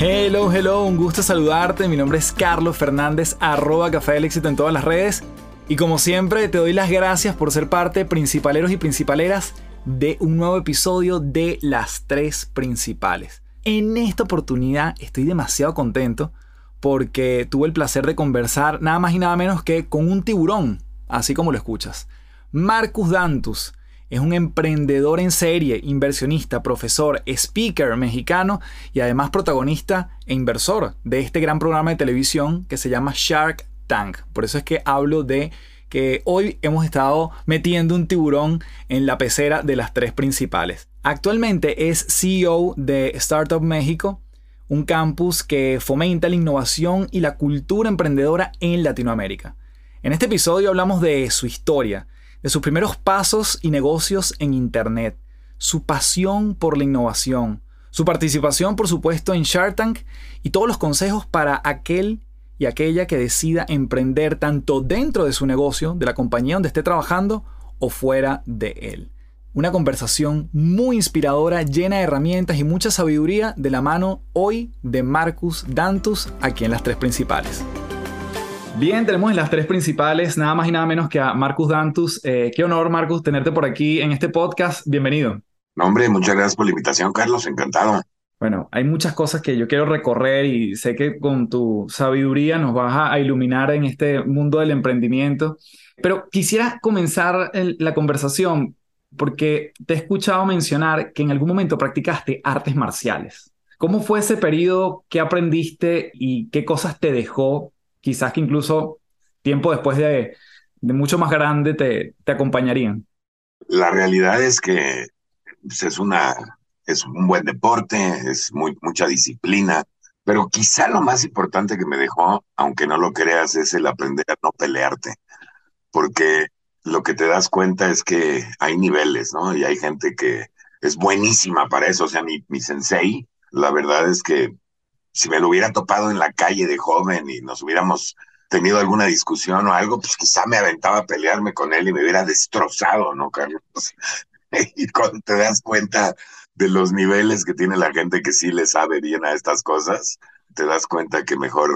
Hello, hello, un gusto saludarte. Mi nombre es Carlos Fernández, arroba Café del Éxito en todas las redes. Y como siempre, te doy las gracias por ser parte, principaleros y principaleras, de un nuevo episodio de Las Tres Principales. En esta oportunidad estoy demasiado contento porque tuve el placer de conversar nada más y nada menos que con un tiburón, así como lo escuchas. Marcus Dantus es un emprendedor en serie, inversionista, profesor, speaker mexicano y además protagonista e inversor de este gran programa de televisión que se llama Shark Tank. Por eso es que hablo de que hoy hemos estado metiendo un tiburón en la pecera de las tres principales. Actualmente es CEO de Startup México, un campus que fomenta la innovación y la cultura emprendedora en Latinoamérica. En este episodio hablamos de su historia, de sus primeros pasos y negocios en Internet, su pasión por la innovación, su participación por supuesto en Shark Tank y todos los consejos para aquel y aquella que decida emprender tanto dentro de su negocio, de la compañía donde esté trabajando o fuera de él. Una conversación muy inspiradora, llena de herramientas y mucha sabiduría de la mano hoy de Marcus Dantus aquí en las tres principales. Bien, tenemos en las tres principales nada más y nada menos que a Marcus Dantus. Eh, qué honor, Marcus, tenerte por aquí en este podcast. Bienvenido. No, hombre, muchas gracias por la invitación, Carlos. Encantado. Bueno, hay muchas cosas que yo quiero recorrer y sé que con tu sabiduría nos vas a iluminar en este mundo del emprendimiento. Pero quisiera comenzar la conversación porque te he escuchado mencionar que en algún momento practicaste artes marciales. ¿Cómo fue ese periodo? ¿Qué aprendiste y qué cosas te dejó quizás que incluso tiempo después de, mucho más grande te, te, acompañarían? La realidad es que pues, es, una, es un buen deporte, es mucha disciplina, pero quizá lo más importante que me dejó, aunque no lo creas, es el aprender a no pelearte, porque lo que te das cuenta es que hay niveles, ¿no? Y hay gente que es buenísima para eso, o sea, mi, mi sensei, la verdad es que si me lo hubiera topado en la calle de joven y nos hubiéramos tenido alguna discusión o algo, pues quizá me aventaba a pelearme con él y me hubiera destrozado, ¿no, Carlos? y cuando te das cuenta de los niveles que tiene la gente que sí le sabe bien a estas cosas, te das cuenta que mejor,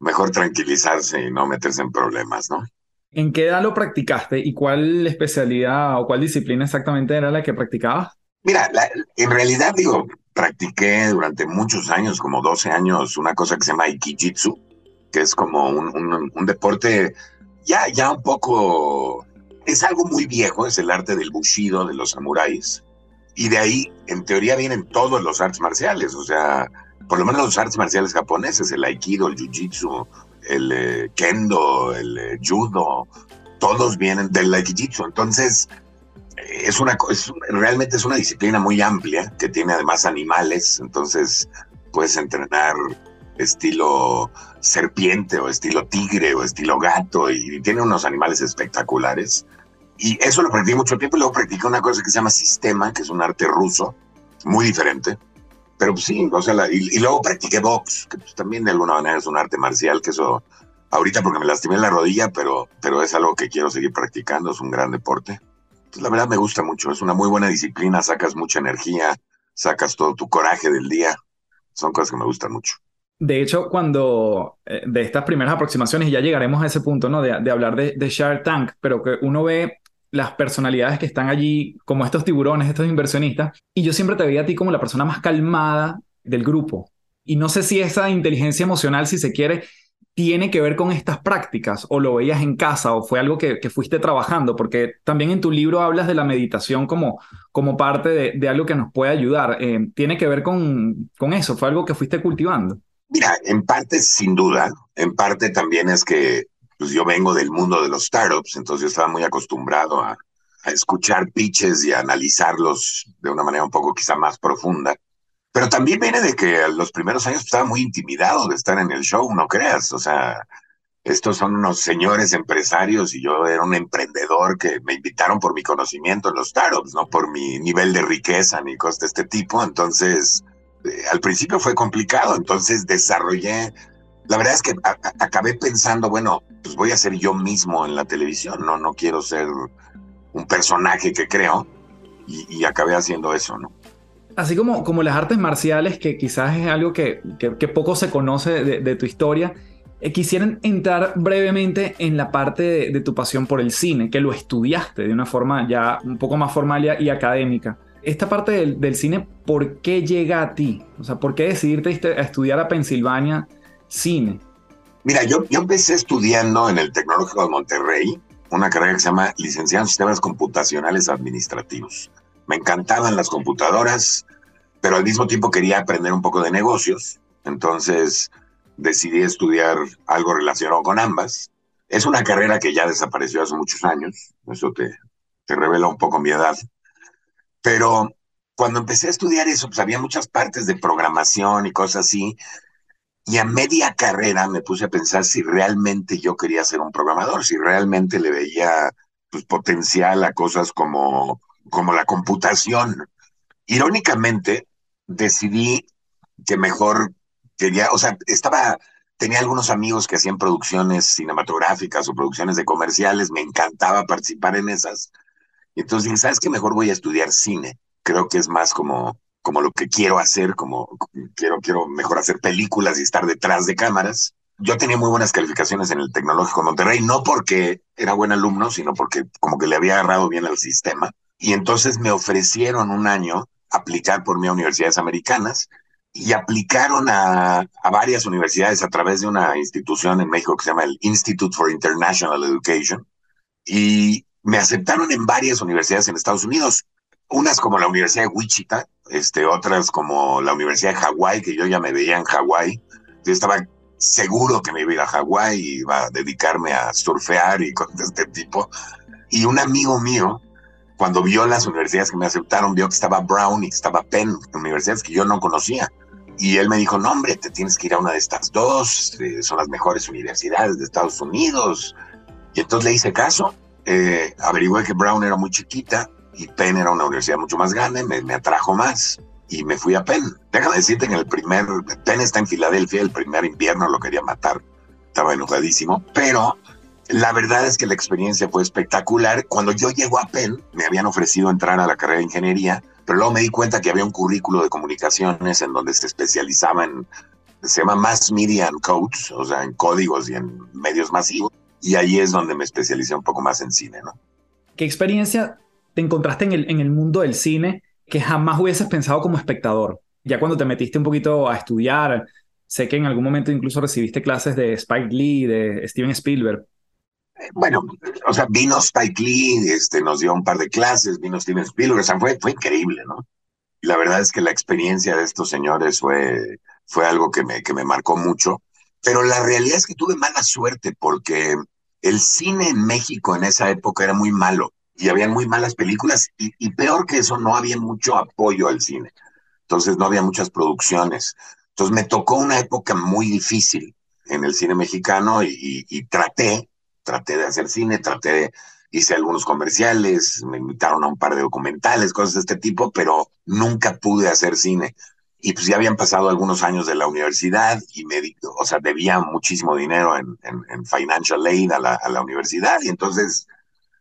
mejor tranquilizarse y no meterse en problemas, ¿no? ¿En qué edad lo practicaste y cuál especialidad o cuál disciplina exactamente era la que practicabas? Mira, en realidad digo, practiqué durante muchos años, como 12 años, una cosa que se llama Ikijitsu, que es como un, un, deporte ya, ya un poco, es algo muy viejo, es el arte del bushido de los samuráis. Y de ahí, en teoría, vienen todos los artes marciales, o sea, por lo menos los artes marciales japoneses, el aikido, el jiu-jitsu, el eh, kendo, el eh, judo, todos vienen del Aikijitsu. Entonces, es una, es, realmente es una disciplina muy amplia que tiene además animales. Entonces, puedes entrenar estilo serpiente o estilo tigre o estilo gato y tiene unos animales espectaculares. Y eso lo practiqué mucho tiempo y luego practiqué una cosa que se llama sistema, que es un arte ruso, muy diferente. Pero pues sí, o sea, y, luego practiqué box, que pues también de alguna manera es un arte marcial, que eso ahorita porque me lastimé la rodilla, pero, pero es algo que quiero seguir practicando, es un gran deporte. La verdad me gusta mucho, es una muy buena disciplina, sacas mucha energía, sacas todo tu coraje del día, son cosas que me gustan mucho. De hecho, cuando eh, de estas primeras aproximaciones, y ya llegaremos a ese punto, ¿no? De, de hablar de, de Shark Tank, pero que uno ve las personalidades que están allí, como estos tiburones, estos inversionistas, y yo siempre te veía a ti como la persona más calmada del grupo. Y no sé si esa inteligencia emocional, si se quiere, tiene que ver con estas prácticas o lo veías en casa o fue algo que, fuiste trabajando, porque también en tu libro hablas de la meditación como, como parte de, algo que nos puede ayudar. Eh, ¿Tiene que ver con, con eso? ¿Fue algo que fuiste cultivando? Mira, en parte sin duda, en parte también es que pues yo vengo del mundo de los startups, entonces yo estaba muy acostumbrado a, escuchar pitches y a analizarlos de una manera un poco quizá más profunda. Pero también viene de que los primeros años estaba muy intimidado de estar en el show, no creas. O sea, estos son unos señores empresarios y yo era un emprendedor que me invitaron por mi conocimiento en los startups, no por mi nivel de riqueza ni cosas de este tipo. Entonces, eh, al principio fue complicado, entonces desarrollé la verdad es que acabé pensando, bueno, pues voy a ser yo mismo en la televisión, no, no quiero ser un personaje que creo y, acabé haciendo eso, ¿no? Así como, como las artes marciales, que quizás es algo que, que, poco se conoce de, tu historia, eh, quisieran entrar brevemente en la parte de, tu pasión por el cine, que lo estudiaste de una forma ya un poco más formal y académica. Esta parte del, cine, ¿por qué llega a ti? O sea, ¿por qué decidirte a estudiar a Pensilvania cine? Mira, yo, yo empecé estudiando en el Tecnológico de Monterrey una carrera que se llama Licenciado en Sistemas Computacionales Administrativos. Me encantaban las computadoras, pero al mismo tiempo quería aprender un poco de negocios. Entonces decidí estudiar algo relacionado con ambas. Es una carrera que ya desapareció hace muchos años, eso te, revela un poco mi edad. Pero cuando empecé a estudiar eso, pues había muchas partes de programación y cosas así y a media carrera me puse a pensar si realmente yo quería ser un programador, si realmente le veía pues, potencial a cosas como, como la computación. Irónicamente, decidí que mejor quería, o sea, estaba, tenía algunos amigos que hacían producciones cinematográficas o producciones de comerciales, me encantaba participar en esas. Entonces dije, ¿sabes qué? Mejor voy a estudiar cine. Creo que es más como, como lo que quiero hacer, como quiero, quiero mejor hacer películas y estar detrás de cámaras. Yo tenía muy buenas calificaciones en el Tecnológico Monterrey, no porque era buen alumno, sino porque como que le había agarrado bien al sistema. Y entonces me ofrecieron un año aplicar por mí a universidades americanas y aplicaron a, a, varias universidades a través de una institución en México que se llama el Institute for International Education. Y me aceptaron en varias universidades en Estados Unidos unas como la Universidad de Wichita, este, otras como la Universidad de Hawái, que yo ya me veía en Hawái. Yo estaba seguro que me iba a ir a Hawái y iba a dedicarme a surfear y cosas este tipo. Y un amigo mío, cuando vio las universidades que me aceptaron, vio que estaba Brown y que estaba Penn, universidades que yo no conocía. Y él me dijo, no, hombre, te tienes que ir a una de estas dos, eh, son las mejores universidades de Estados Unidos. Y entonces le hice caso, eh, averigué que Brown era muy chiquita, y Penn era una universidad mucho más grande, me, atrajo más y me fui a Penn. Déjame decirte que en el primer, Penn está en Filadelfia, el primer invierno lo quería matar, estaba enojadísimo, pero la verdad es que la experiencia fue espectacular. Cuando yo llego a Penn, me habían ofrecido entrar a la carrera de ingeniería, pero luego me di cuenta que había un currículo de comunicaciones en donde se especializaba en, se llama Mass Media and Codes, o sea, en códigos y en medios masivos, y ahí es donde me especialicé un poco más en cine. ¿Qué experiencia te encontraste en el, en el mundo del cine que jamás hubieses pensado como espectador? Ya cuando te metiste un poquito a estudiar, sé que en algún momento incluso recibiste clases de Spike Lee, de Steven Spielberg. Bueno, o sea, vino Spike Lee, este, nos dio un par de clases, vino Steven Spielberg, o fue, fue increíble, ¿no? Y la verdad es que la experiencia de estos señores fue, fue algo que me, que me marcó mucho, pero la realidad es que tuve mala suerte porque el cine en México en esa época era muy malo y había muy malas películas y, peor que eso, no había mucho apoyo al cine. Entonces no había muchas producciones. Entonces me tocó una época muy difícil en el cine mexicano y, y traté, traté de hacer cine, traté de, hice algunos comerciales, me invitaron a un par de documentales, cosas de este tipo, pero nunca pude hacer cine. Y pues ya habían pasado algunos años de la universidad y me, o sea, debía muchísimo dinero en, en, financial aid a la, a la, universidad. Y entonces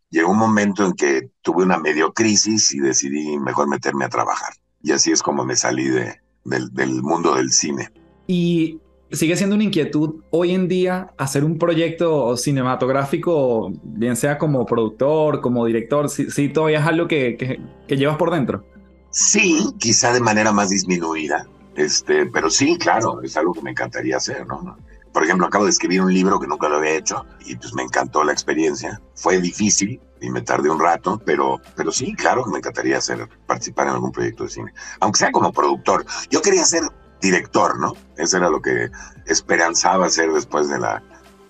llegó un momento en que tuve una medio crisis y decidí mejor meterme a trabajar. Y así es como me salí de, del, del mundo del cine. Y sigue siendo una inquietud hoy en día hacer un proyecto cinematográfico, bien sea como productor, como director, si, todavía es algo que, llevas por dentro. Sí, quizá de manera más disminuida, este, pero sí, claro, es algo que me encantaría hacer, ¿no? Por ejemplo, acabo de escribir un libro que nunca lo había hecho y pues me encantó la experiencia. Fue difícil y me tardé un rato, pero, pero sí, claro que me encantaría hacer, participar en algún proyecto de cine, aunque sea como productor. Yo quería ser director, ¿no? Eso era lo que esperanzaba hacer después de la,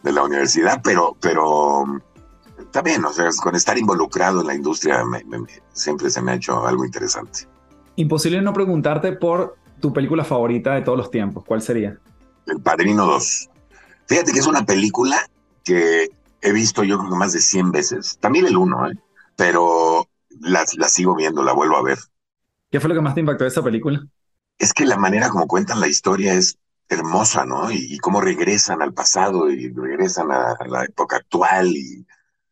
de la universidad, pero, pero también, o sea, con estar involucrado en la industria siempre se me ha hecho algo interesante. Imposible no preguntarte por tu película favorita de todos los tiempos. ¿Cuál sería? El Padrino 2. Fíjate que es una película que he visto yo creo que más de 100 veces. También el 1, ¿eh? Pero la, la sigo viendo, la vuelvo a ver. ¿Qué fue lo que más te impactó de esa película? Es que la manera como cuentan la historia es hermosa, ¿no? Y, cómo regresan al pasado y regresan a, la época actual y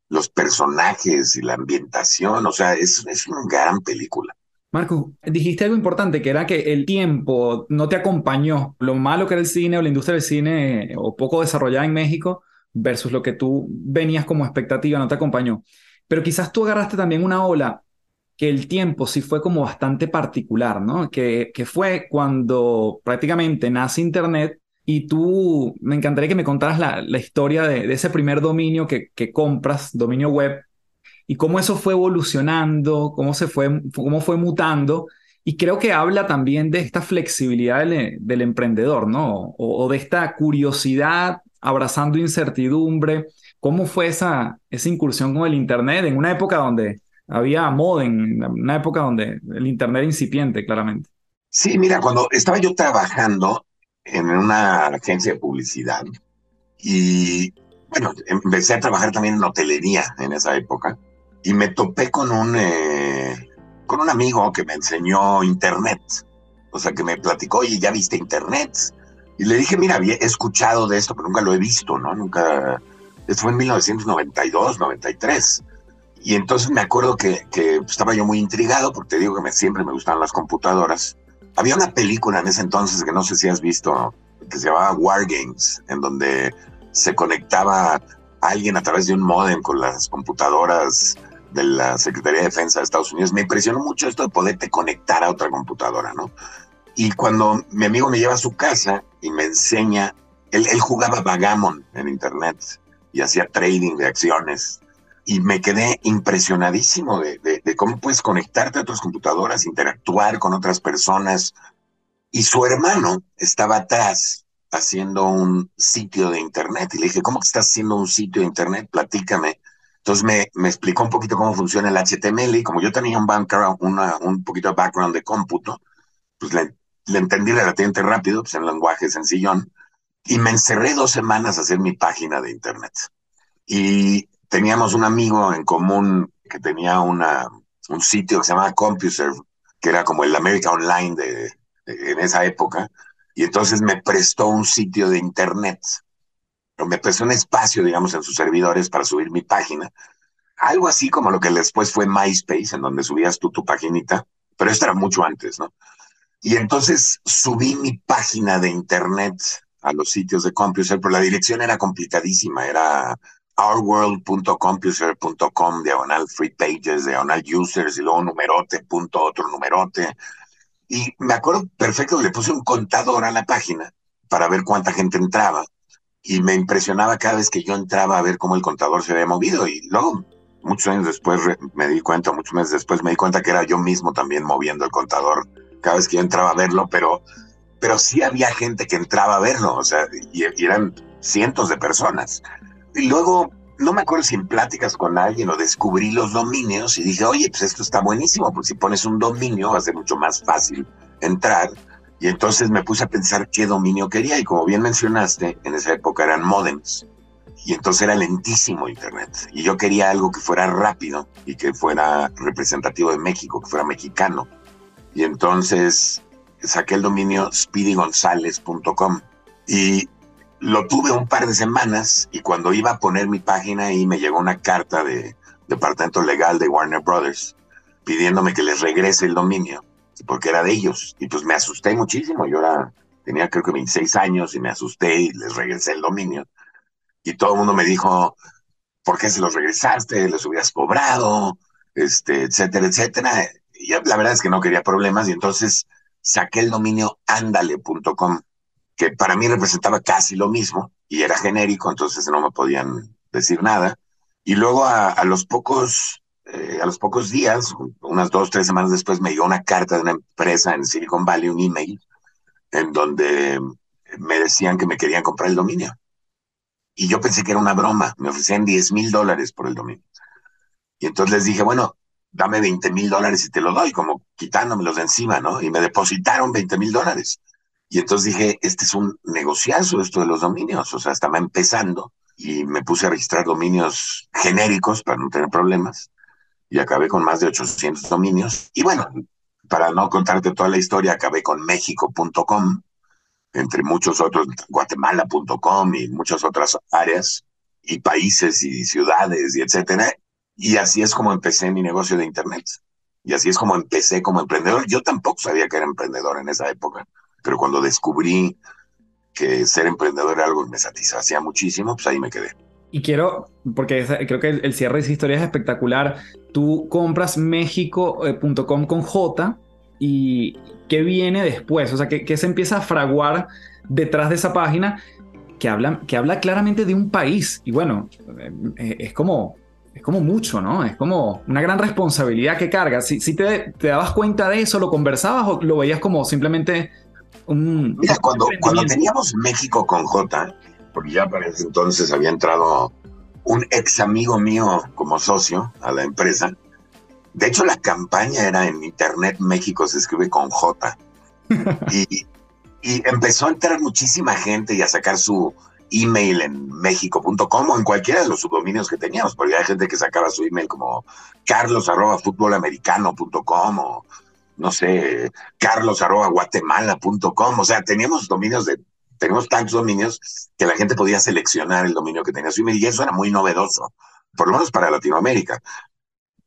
los personajes y la ambientación, o sea, es, es una gran película. Marco, dijiste algo importante, que era que el tiempo no te acompañó. Lo malo que era el cine o la industria del cine, o poco desarrollada en México, versus lo que tú venías como expectativa, no te acompañó. Pero quizás tú agarraste también una ola que el tiempo sí fue como bastante particular, ¿no? Que, que fue cuando prácticamente nace Internet y tú, me encantaría que me contaras la, la historia de, ese primer dominio que, que, compras, dominio web, y cómo eso fue evolucionando, cómo, se fue, cómo fue mutando. Y creo que habla también de esta flexibilidad del, del emprendedor, ¿no? O, o, de esta curiosidad abrazando incertidumbre. ¿Cómo fue esa, esa incursión con el Internet en una época donde había modem, una época donde el Internet era incipiente, claramente. Sí, mira, cuando estaba yo trabajando en una agencia de publicidad y, bueno, empecé a trabajar también en hotelería en esa época y me topé con un, eh, con un amigo que me enseñó Internet. O sea, que me platicó, oye, ¿ya viste Internet? Y le dije, mira, había escuchado de esto, pero nunca lo he visto, ¿no? Nunca... Esto fue en 1992, 93. Y entonces me acuerdo que, que estaba yo muy intrigado, porque te digo que me, siempre me gustan las computadoras. Había una película en ese entonces que no sé si has visto, que se llamaba War Games, en donde se conectaba alguien a través de un modem con las computadoras de la Secretaría de Defensa de Estados Unidos. Me impresionó mucho esto de poderte conectar a otra computadora, ¿no? Y cuando mi amigo me lleva a su casa y me enseña, él, él jugaba Vagamon en Internet y hacía trading de acciones y me quedé impresionadísimo de, de, cómo puedes conectarte a otras computadoras, interactuar con otras personas. Y su hermano estaba atrás haciendo un sitio de internet. Y le dije, ¿cómo que estás haciendo un sitio de internet? Platícame. Entonces me, me explicó un poquito cómo funciona el HTML y como yo tenía un background, una, un poquito de background de cómputo, pues le, le entendí relativamente rápido, pues en lenguaje sencillón, y me encerré dos semanas a hacer mi página de internet. Y teníamos un amigo en común que tenía una, un sitio que se llamaba CompuServe, que era como el América Online de, en esa época, y entonces me prestó un sitio de internet, me prestó un espacio, digamos, en sus servidores para subir mi página, algo así como lo que después fue MySpace, en donde subías tú tu paginita, pero esto era mucho antes, ¿no? Y entonces subí mi página de internet a los sitios de CompuServe, pero la dirección era complicadísima, era ourworld.compuser.com, diagonal free pages, diagonal users, y luego numerote, punto otro numerote. Y me acuerdo perfecto le puse un contador a la página para ver cuánta gente entraba. Y me impresionaba cada vez que yo entraba a ver cómo el contador se había movido. Y luego, muchos años después me di cuenta, muchos meses después me di cuenta que era yo mismo también moviendo el contador cada vez que yo entraba a verlo, pero, pero sí había gente que entraba a verlo, o sea, y, y eran cientos de personas. Luego no me acuerdo si en pláticas con alguien o descubrí los dominios y dije, oye, pues esto está buenísimo, pues si pones un dominio va a ser mucho más fácil entrar. Y entonces me puse a pensar qué dominio quería y como bien mencionaste, en esa época eran modems y entonces era lentísimo Internet. Y yo quería algo que fuera rápido y que fuera representativo de México, que fuera mexicano. Y entonces saqué el dominio speedygonzalez.com y lo tuve un par de semanas y cuando iba a poner mi página ahí me llegó una carta de departamento legal de Warner Brothers pidiéndome que les regrese el dominio porque era de ellos. Y pues me asusté muchísimo. Yo era tenía creo que 26 años y me asusté y les regresé el dominio. Y todo el mundo me dijo ¿por qué se los regresaste? ¿Les hubieras cobrado? este etcétera etcétera. Y la verdad es que no quería problemas y entonces saqué el dominio andale.com que para mí representaba casi lo mismo y era genérico, entonces no me podían decir nada. Y luego a, los pocos eh, a los pocos días, unas dos, tres semanas después, me llegó una carta de una empresa en Silicon Valley, un email, en donde me decían que me querían comprar el dominio. Y yo pensé que era una broma, me ofrecían 10 mil dólares por el dominio. Y entonces les dije, bueno, dame 20 mil dólares y te lo doy, como quitándomelos de encima, ¿no? Y me depositaron 20 mil dólares. Y entonces dije, este es un negociazo esto de los dominios, o sea, estaba empezando y me puse a registrar dominios genéricos para no tener problemas y acabé con más de 800 dominios. Y bueno, para no contarte toda la historia, acabé con México.com, entre muchos otros, Guatemala.com y muchas otras áreas y países y ciudades y etcétera. Y así es como empecé mi negocio de Internet. Y así es como empecé como emprendedor. Yo tampoco sabía que era emprendedor en esa época pero cuando descubrí que ser emprendedor era algo que me satisfacía muchísimo, pues ahí me quedé. Y quiero, porque creo que el, cierre de esa historia es espectacular. Tú compras México.com con J y ¿qué viene después? O sea, ¿qué, se empieza a fraguar detrás de esa página que habla, que habla claramente de un país? Y bueno, eh, es como, es como mucho, ¿no? Es como una gran responsabilidad que cargas. Si, si te, te dabas cuenta de eso, ¿lo conversabas o lo veías como simplemente Mira, cuando, cuando teníamos México con J, porque ya para ese entonces había entrado un ex amigo mío como socio a la empresa. De hecho, la campaña era en Internet México, se escribe con J. y, y empezó a entrar muchísima gente y a sacar su email en México.com o en cualquiera de los subdominios que teníamos, porque hay gente que sacaba su email como carlos arroba o no sé, carlos arroba guatemala.com, o sea, teníamos dominios de, tenemos tantos dominios que la gente podía seleccionar el dominio que tenía y eso era muy novedoso, por lo menos para Latinoamérica.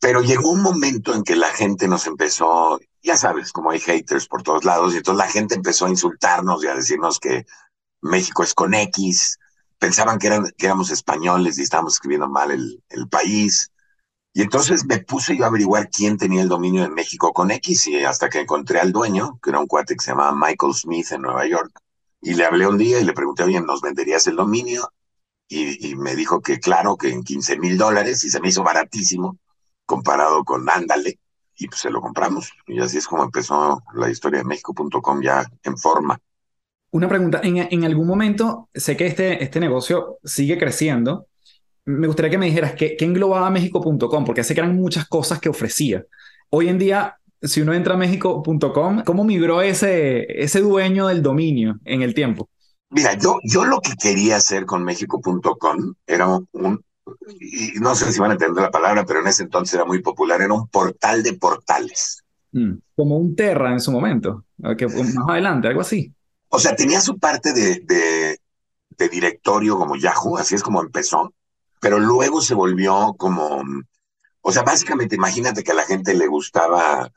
Pero llegó un momento en que la gente nos empezó, ya sabes, como hay haters por todos lados, y entonces la gente empezó a insultarnos y a decirnos que México es con X, pensaban que, eran, que éramos españoles y estábamos escribiendo mal el, el país. Y entonces me puse yo a averiguar quién tenía el dominio en México con X y hasta que encontré al dueño, que era un cuate que se llamaba Michael Smith en Nueva York. Y le hablé un día y le pregunté, oye, ¿nos venderías el dominio? Y, me dijo que claro, que en 15 mil dólares y se me hizo baratísimo comparado con Ándale. Y pues se lo compramos. Y así es como empezó la historia de México.com ya en forma. Una pregunta, en, en, algún momento sé que este, este negocio sigue creciendo me gustaría que me dijeras qué, englobaba México.com, porque sé que eran muchas cosas que ofrecía. Hoy en día, si uno entra a México.com, ¿cómo migró ese, ese dueño del dominio en el tiempo? Mira, yo, yo lo que quería hacer con México.com era un, y no sé si van a entender la palabra, pero en ese entonces era muy popular, era un portal de portales. Mm, como un Terra en su momento, que más adelante, algo así. O sea, tenía su parte de, de, de directorio como Yahoo, así es como empezó, pero luego se volvió como, o sea, básicamente imagínate que a la gente le gustaba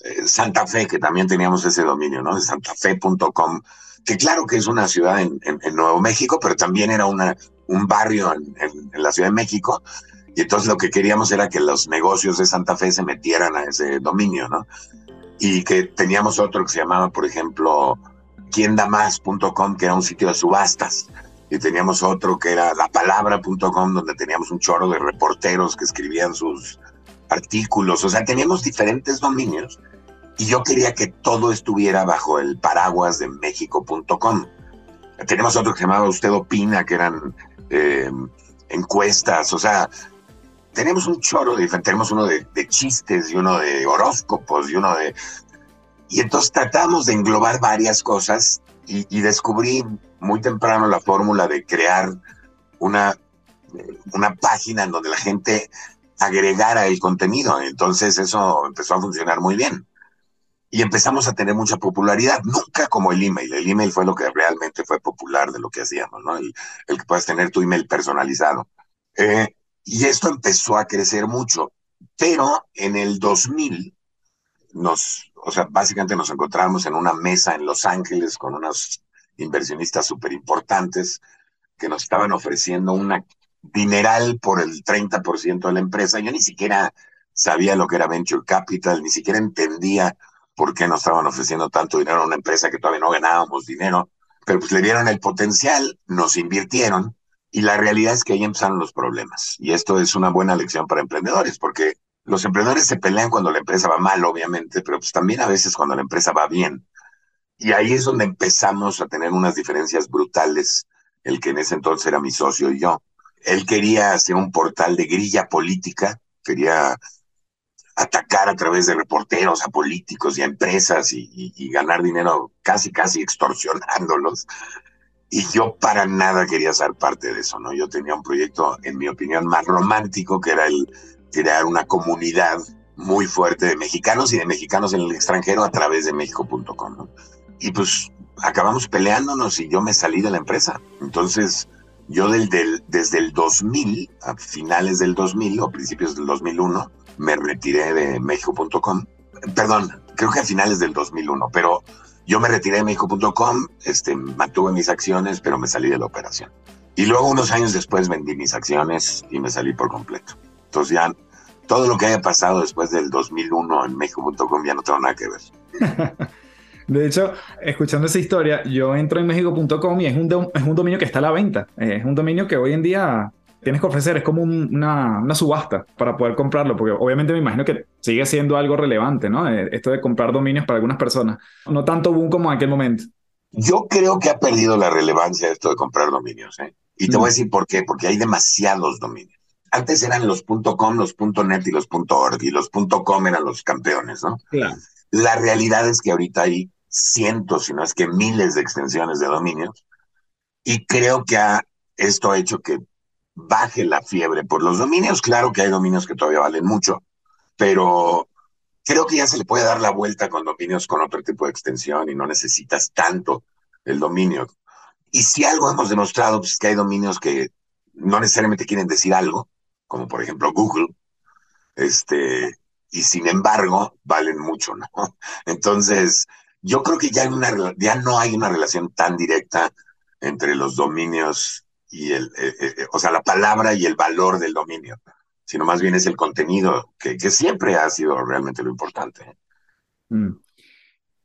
eh, Santa Fe, que también teníamos ese dominio, ¿no? De santafe.com, que claro que es una ciudad en, Nuevo México, pero también era una, un barrio en, en, la Ciudad de México. Y entonces lo que queríamos era que los negocios de Santa Fe se metieran a ese dominio, ¿no? Y que teníamos otro que se llamaba, por ejemplo, quiendamás.com, que era un sitio de subastas y teníamos otro que era lapalabra.com, donde teníamos un chorro de reporteros que escribían sus artículos, o sea, teníamos diferentes dominios y yo quería que todo estuviera bajo el paraguas de México.com. Tenemos otro que se llamaba Usted Opina, que eran eh, encuestas, o sea, tenemos un choro de tenemos uno de, chistes y uno de horóscopos y uno de... Y entonces tratamos de englobar varias cosas y, y descubrí muy temprano la fórmula de crear una, una página en donde la gente agregara el contenido. Entonces eso empezó a funcionar muy bien y empezamos a tener mucha popularidad, nunca como el email. El email fue lo que realmente fue popular de lo que hacíamos, ¿no? El, que puedas tener tu email personalizado. Eh, y esto empezó a crecer mucho, pero en el 2000 nos, o sea, básicamente nos encontramos en una mesa en Los Ángeles con unos inversionistas súper importantes que nos estaban ofreciendo una dineral por el 30% de la empresa. Yo ni siquiera sabía lo que era venture capital, ni siquiera entendía por qué nos estaban ofreciendo tanto dinero a una empresa que todavía no ganábamos dinero, pero pues le dieron el potencial, nos invirtieron y la realidad es que ahí empezaron los problemas. Y esto es una buena lección para emprendedores, porque los emprendedores se pelean cuando la empresa va mal, obviamente, pero pues también a veces cuando la empresa va bien. Y ahí es donde empezamos a tener unas diferencias brutales, el que en ese entonces era mi socio y yo. Él quería hacer un portal de grilla política, quería atacar a través de reporteros a políticos y a empresas y, ganar dinero casi, casi extorsionándolos. Y yo para nada quería ser parte de eso, ¿no? Yo tenía un proyecto, en mi opinión, más romántico, que era el crear una comunidad muy fuerte de mexicanos y de mexicanos en el extranjero a través de México.com, ¿no? Y pues acabamos peleándonos y yo me salí de la empresa. Entonces, yo desde el 2000, a finales del 2000 o principios del 2001, me retiré de México.com. Perdón, creo que a finales del 2001, pero yo me retiré de México.com, este, mantuve mis acciones, pero me salí de la operación. Y luego unos años después vendí mis acciones y me salí por completo. Entonces ya todo lo que haya pasado después del 2001 en México.com ya no tengo nada que ver. De hecho, escuchando esa historia, yo entro en México.com y es un, es un dominio que está a la venta. Es un dominio que hoy en día tienes que ofrecer, es como una, una, subasta para poder comprarlo, porque obviamente me imagino que sigue siendo algo relevante, ¿no? Eh, esto de comprar dominios para algunas personas. No tanto boom como en aquel momento. Yo creo que ha perdido la relevancia esto de comprar dominios, ¿eh? Y te voy a mm. decir por qué, porque hay demasiados dominios. Antes eran los .com, los .net y los .org, y los .com eran los campeones, ¿no? Claro. La realidad es que ahorita hay cientos, si no es que miles de extensiones de dominios, y creo que ha, esto ha hecho que baje la fiebre por los dominios. Claro que hay dominios que todavía valen mucho, pero creo que ya se le puede dar la vuelta con dominios con otro tipo de extensión y no necesitas tanto el dominio. Y si algo hemos demostrado, pues es que hay dominios que no necesariamente quieren decir algo, como por ejemplo Google, este, y sin embargo valen mucho, ¿no? Entonces, yo creo que ya, no hay una relación tan directa entre los dominios y el, eh, eh, eh, o sea, la palabra y el valor del dominio, sino más bien es el contenido, que, siempre ha sido realmente lo importante. Mm.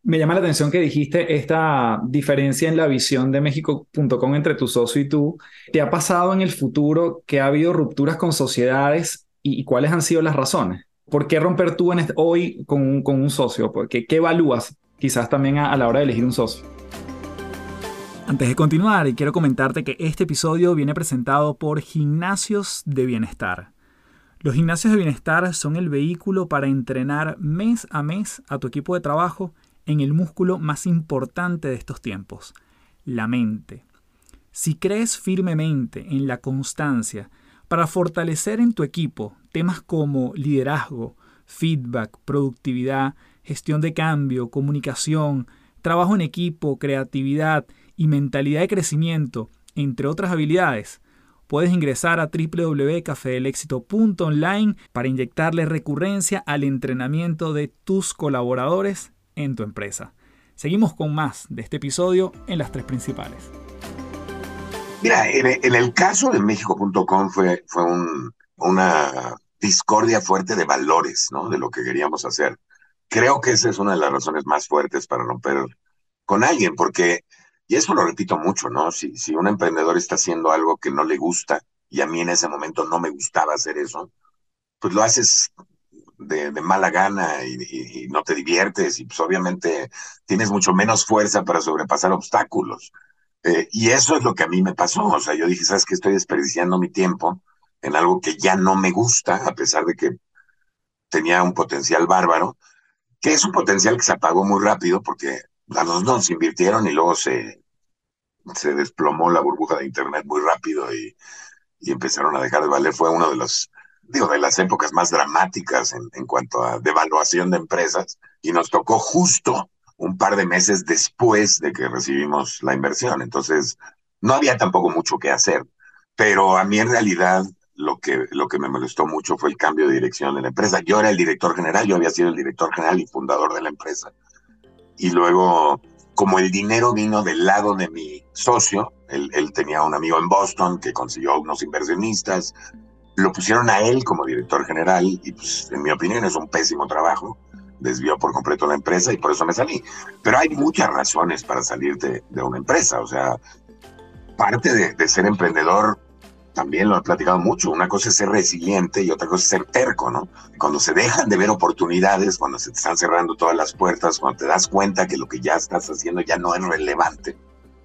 Me llama la atención que dijiste esta diferencia en la visión de México.com entre tu socio y tú. ¿Te ha pasado en el futuro que ha habido rupturas con sociedades y, cuáles han sido las razones? ¿Por qué romper tú hoy con un, con un socio? ¿Qué, ¿Qué evalúas quizás también a la hora de elegir un socio? Antes de continuar, quiero comentarte que este episodio viene presentado por Gimnasios de Bienestar. Los gimnasios de bienestar son el vehículo para entrenar mes a mes a tu equipo de trabajo en el músculo más importante de estos tiempos, la mente. Si crees firmemente en la constancia para fortalecer en tu equipo temas como liderazgo, feedback, productividad, gestión de cambio, comunicación, trabajo en equipo, creatividad y mentalidad de crecimiento, entre otras habilidades, puedes ingresar a www.cafedelexito.online para inyectarle recurrencia al entrenamiento de tus colaboradores en tu empresa. Seguimos con más de este episodio en las tres principales. Mira, en, el caso de México.com fue, fue una discordia fuerte de valores, ¿no? De lo que queríamos hacer. Creo que esa es una de las razones más fuertes para romper con alguien, porque y eso lo repito mucho, ¿no? Si, si un emprendedor está haciendo algo que no le gusta, y a mí en ese momento no me gustaba hacer eso, pues lo haces de, mala gana y, no te diviertes y pues obviamente tienes mucho menos fuerza para sobrepasar obstáculos. Eh, y eso es lo que a mí me pasó. O sea, yo dije, ¿sabes qué? Estoy desperdiciando mi tiempo en algo que ya no me gusta, a pesar de que tenía un potencial bárbaro, que es un potencial que se apagó muy rápido porque a los dos invirtieron y luego se, se desplomó la burbuja de Internet muy rápido y, y empezaron a dejar de valer. Fue uno de los, digo, de las épocas más dramáticas en, en cuanto a devaluación de empresas y nos tocó justo un par de meses después de que recibimos la inversión. Entonces, no había tampoco mucho que hacer, pero a mí en realidad lo que, lo que me molestó mucho fue el cambio de dirección de la empresa. Yo era el director general, yo había sido el director general y fundador de la empresa. Y luego, como el dinero vino del lado de mi socio, él, tenía un amigo en Boston que consiguió unos inversionistas, lo pusieron a él como director general y pues en mi opinión es un pésimo trabajo desvió por completo la empresa y por eso me salí. Pero hay muchas razones para salir de, una empresa. O sea, parte de, ser emprendedor, también lo he platicado mucho, una cosa es ser resiliente y otra cosa es ser terco, ¿no? Cuando se dejan de ver oportunidades, cuando se te están cerrando todas las puertas, cuando te das cuenta que lo que ya estás haciendo ya no es relevante,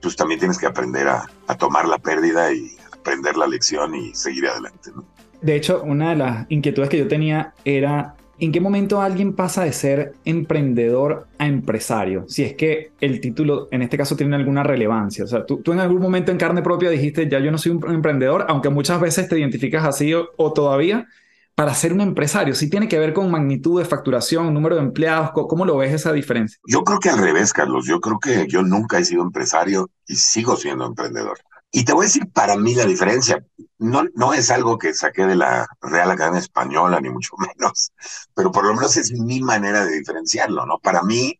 pues también tienes que aprender a, a tomar la pérdida y aprender la lección y seguir adelante, ¿no? De hecho, una de las inquietudes que yo tenía era ¿En qué momento alguien pasa de ser emprendedor a empresario? Si es que el título en este caso tiene alguna relevancia. O sea, tú, tú en algún momento en carne propia dijiste, ya yo no soy un emprendedor, aunque muchas veces te identificas así o, todavía, para ser un empresario. Sí tiene que ver con magnitud de facturación, número de empleados. ¿Cómo lo ves esa diferencia? Yo creo que al revés, Carlos. Yo creo que yo nunca he sido empresario y sigo siendo emprendedor. Y te voy a decir para mí la diferencia. No, no es algo que saqué de la Real Academia Española, ni mucho menos, pero por lo menos es mi manera de diferenciarlo, ¿no? Para mí,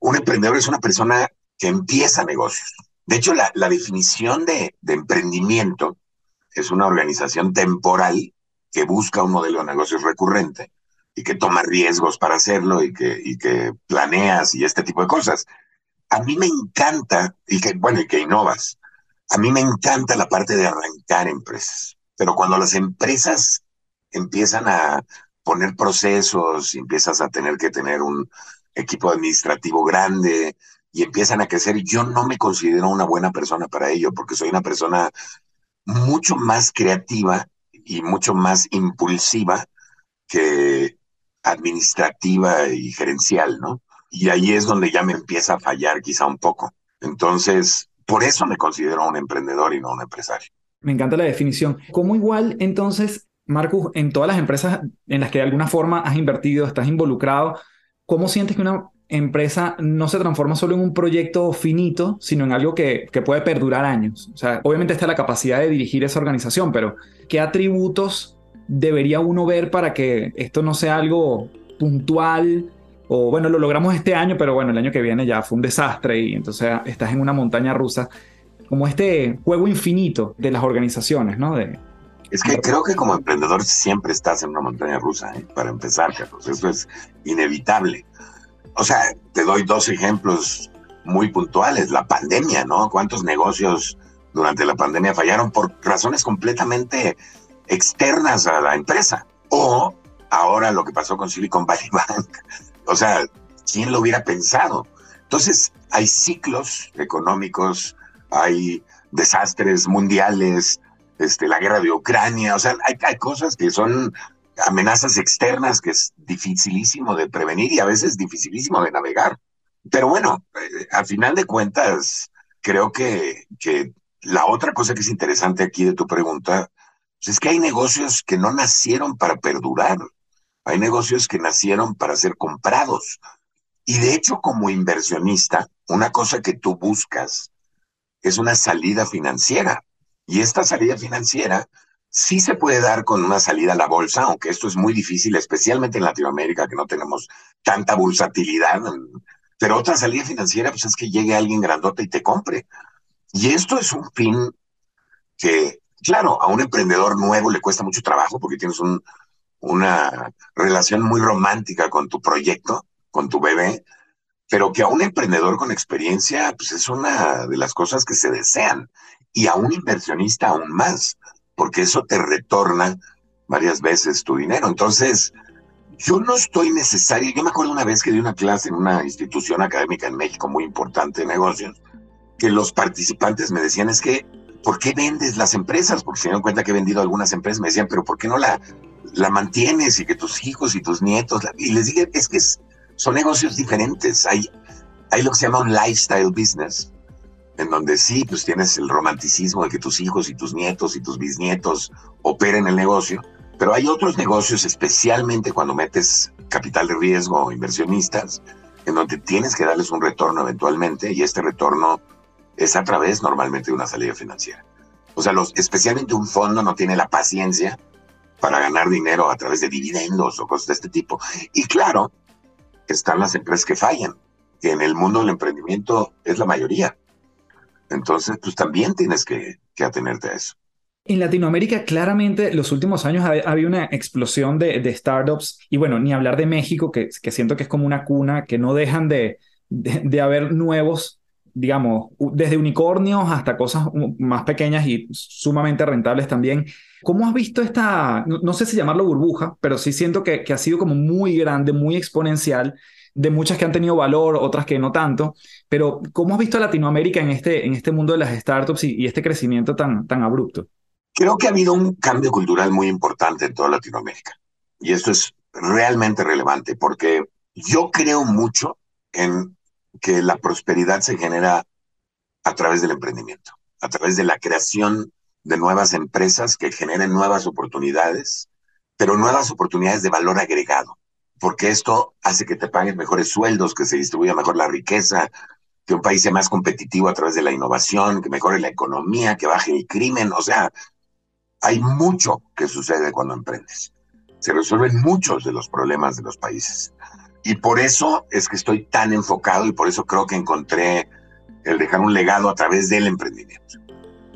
un emprendedor es una persona que empieza negocios. De hecho, la, la definición de, de emprendimiento es una organización temporal que busca un modelo de negocios recurrente y que toma riesgos para hacerlo y que, y que planeas y este tipo de cosas. A mí me encanta, y que, bueno, y que innovas. A mí me encanta la parte de arrancar empresas, pero cuando las empresas empiezan a poner procesos, empiezas a tener que tener un equipo administrativo grande y empiezan a crecer, yo no me considero una buena persona para ello, porque soy una persona mucho más creativa y mucho más impulsiva que administrativa y gerencial, ¿no? Y ahí es donde ya me empieza a fallar quizá un poco. Entonces, por eso me considero un emprendedor y no un empresario. Me encanta la definición. ¿Cómo igual entonces, Marcus, en todas las empresas en las que de alguna forma has invertido, estás involucrado, ¿cómo sientes que una empresa no se transforma solo en un proyecto finito, sino en algo que, que, puede perdurar años. O sea, obviamente está la capacidad de dirigir esa organización, pero ¿qué atributos debería uno ver para que esto no sea algo puntual? O bueno, lo logramos este año, pero bueno, el año que viene ya fue un desastre y entonces estás en una montaña rusa. Como este juego infinito de las organizaciones, ¿no? De, es que creo que como emprendedor siempre estás en una montaña rusa, ¿eh? para empezar, Carlos. Eso es inevitable. O sea, te doy dos ejemplos muy puntuales. La pandemia, ¿no? ¿Cuántos negocios durante la pandemia fallaron por razones completamente externas a la empresa? O ahora lo que pasó con Silicon Valley Bank. O sea, ¿quién lo hubiera pensado? Entonces, hay ciclos económicos, hay desastres mundiales, este, la guerra de Ucrania, o sea, hay, cosas que son amenazas externas que es dificilísimo de prevenir y a veces dificilísimo de navegar. Pero bueno, eh, al final de cuentas, creo que, que la otra cosa que es interesante aquí de tu pregunta pues es que hay negocios que no nacieron para perdurar. Hay negocios que nacieron para ser comprados. Y de hecho, como inversionista, una cosa que tú buscas es una salida financiera. Y esta salida financiera sí se puede dar con una salida a la bolsa, aunque esto es muy difícil, especialmente en Latinoamérica, que no tenemos tanta bursatilidad. Pero otra salida financiera, pues es que llegue alguien grandote y te compre. Y esto es un fin que, claro, a un emprendedor nuevo le cuesta mucho trabajo porque tienes un, una relación muy romántica con tu proyecto, con tu bebé, pero que a un emprendedor con experiencia, pues es una de las cosas que se desean. Y a un inversionista aún más porque eso te retorna varias veces tu dinero. Entonces, yo no estoy necesario, yo me acuerdo una vez que di una clase en una institución académica en México muy importante de negocios, que los participantes me decían es que, ¿por qué vendes las empresas? Porque se dieron cuenta que he vendido algunas empresas, me decían, pero ¿por qué no la, la mantienes y que tus hijos y tus nietos? Y les dije, es que son negocios diferentes. Hay, hay lo que se llama un lifestyle business, en donde sí, pues tienes el romanticismo de que tus hijos y tus nietos y tus bisnietos operen el negocio, pero hay otros negocios, especialmente cuando metes capital de riesgo o inversionistas, en donde tienes que darles un retorno eventualmente y este retorno es a través normalmente de una salida financiera. O sea, los, especialmente un fondo no tiene la paciencia para ganar dinero a través de dividendos o cosas de este tipo. Y claro, están las empresas que fallan, que en el mundo del emprendimiento es la mayoría. Entonces, pues también tienes que, que atenerte a eso. En Latinoamérica, claramente, los últimos años ha, habido una explosión de, startups. Y bueno, ni hablar de México, que, que, siento que es como una cuna, que no dejan de, de, haber nuevos, digamos, desde unicornios hasta cosas más pequeñas y sumamente rentables también. ¿Cómo has visto esta, no, sé si llamarlo burbuja, pero sí siento que, que ha sido como muy grande, muy exponencial? de muchas que han tenido valor, otras que no tanto, pero ¿cómo has visto a Latinoamérica en este, en este mundo de las startups y, este crecimiento tan, tan abrupto? Creo que ha habido un cambio cultural muy importante en toda Latinoamérica y esto es realmente relevante porque yo creo mucho en que la prosperidad se genera a través del emprendimiento, a través de la creación de nuevas empresas que generen nuevas oportunidades, pero nuevas oportunidades de valor agregado porque esto hace que te paguen mejores sueldos, que se distribuya mejor la riqueza, que un país sea más competitivo a través de la innovación, que mejore la economía, que baje el crimen. O sea, hay mucho que sucede cuando emprendes. Se resuelven muchos de los problemas de los países. Y por eso es que estoy tan enfocado y por eso creo que encontré el dejar un legado a través del emprendimiento.